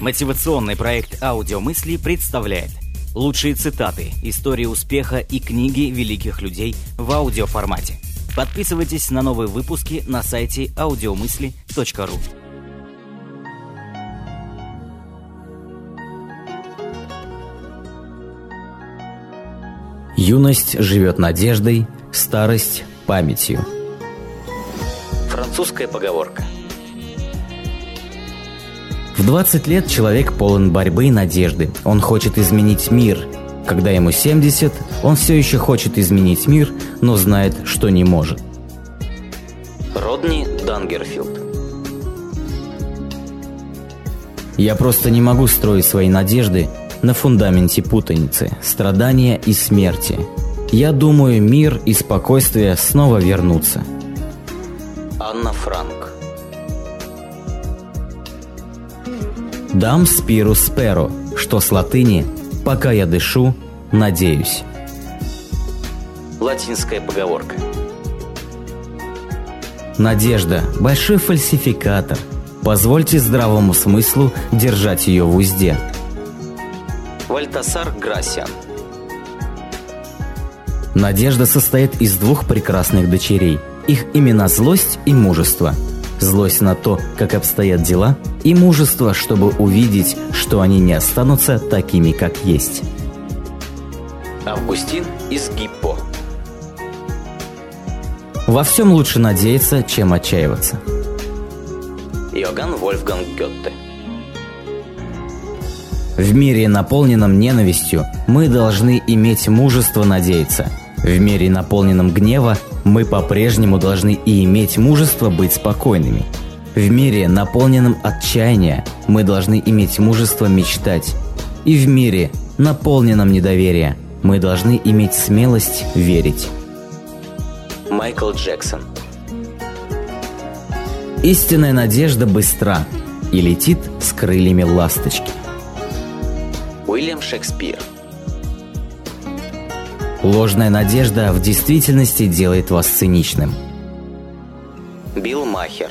Мотивационный проект «Аудиомысли» представляет лучшие цитаты, истории успеха и книги великих людей в аудиоформате. Подписывайтесь на новые выпуски на сайте audiomысли.ру. Юность живет надеждой, старость – памятью. Французская поговорка. В 20 лет человек полон борьбы и надежды. Он хочет изменить мир. Когда ему 70, он все еще хочет изменить мир, но знает, что не может. Родни Дангерфилд. Я просто не могу строить свои надежды на фундаменте путаницы, страдания и смерти. Я думаю, мир и спокойствие снова вернутся. Анна Франк. Дам спиру сперо, что с латыни «пока я дышу, надеюсь». Латинская поговорка. Надежда – большой фальсификатор. Позвольте здравому смыслу держать ее в узде. Вальтасар Грасиан. Надежда состоит из двух прекрасных дочерей. Их имена – злость и мужество. Злость на то, как обстоят дела, и мужество, чтобы увидеть, что они не останутся такими, как есть. Августин из Гиппо. Во всем лучше надеяться, чем отчаиваться. Иоганн Вольфганг Гетте. В мире, наполненном ненавистью, мы должны иметь мужество надеяться. В мире, наполненном гнева, мы по-прежнему должны и иметь мужество быть спокойными. В мире, наполненном отчаяния, мы должны иметь мужество мечтать. И в мире, наполненном недоверия, мы должны иметь смелость верить. Майкл Джексон. Истинная надежда быстра и летит с крыльями ласточки. Уильям Шекспир. Ложная надежда в действительности делает вас циничным. Билл Махер.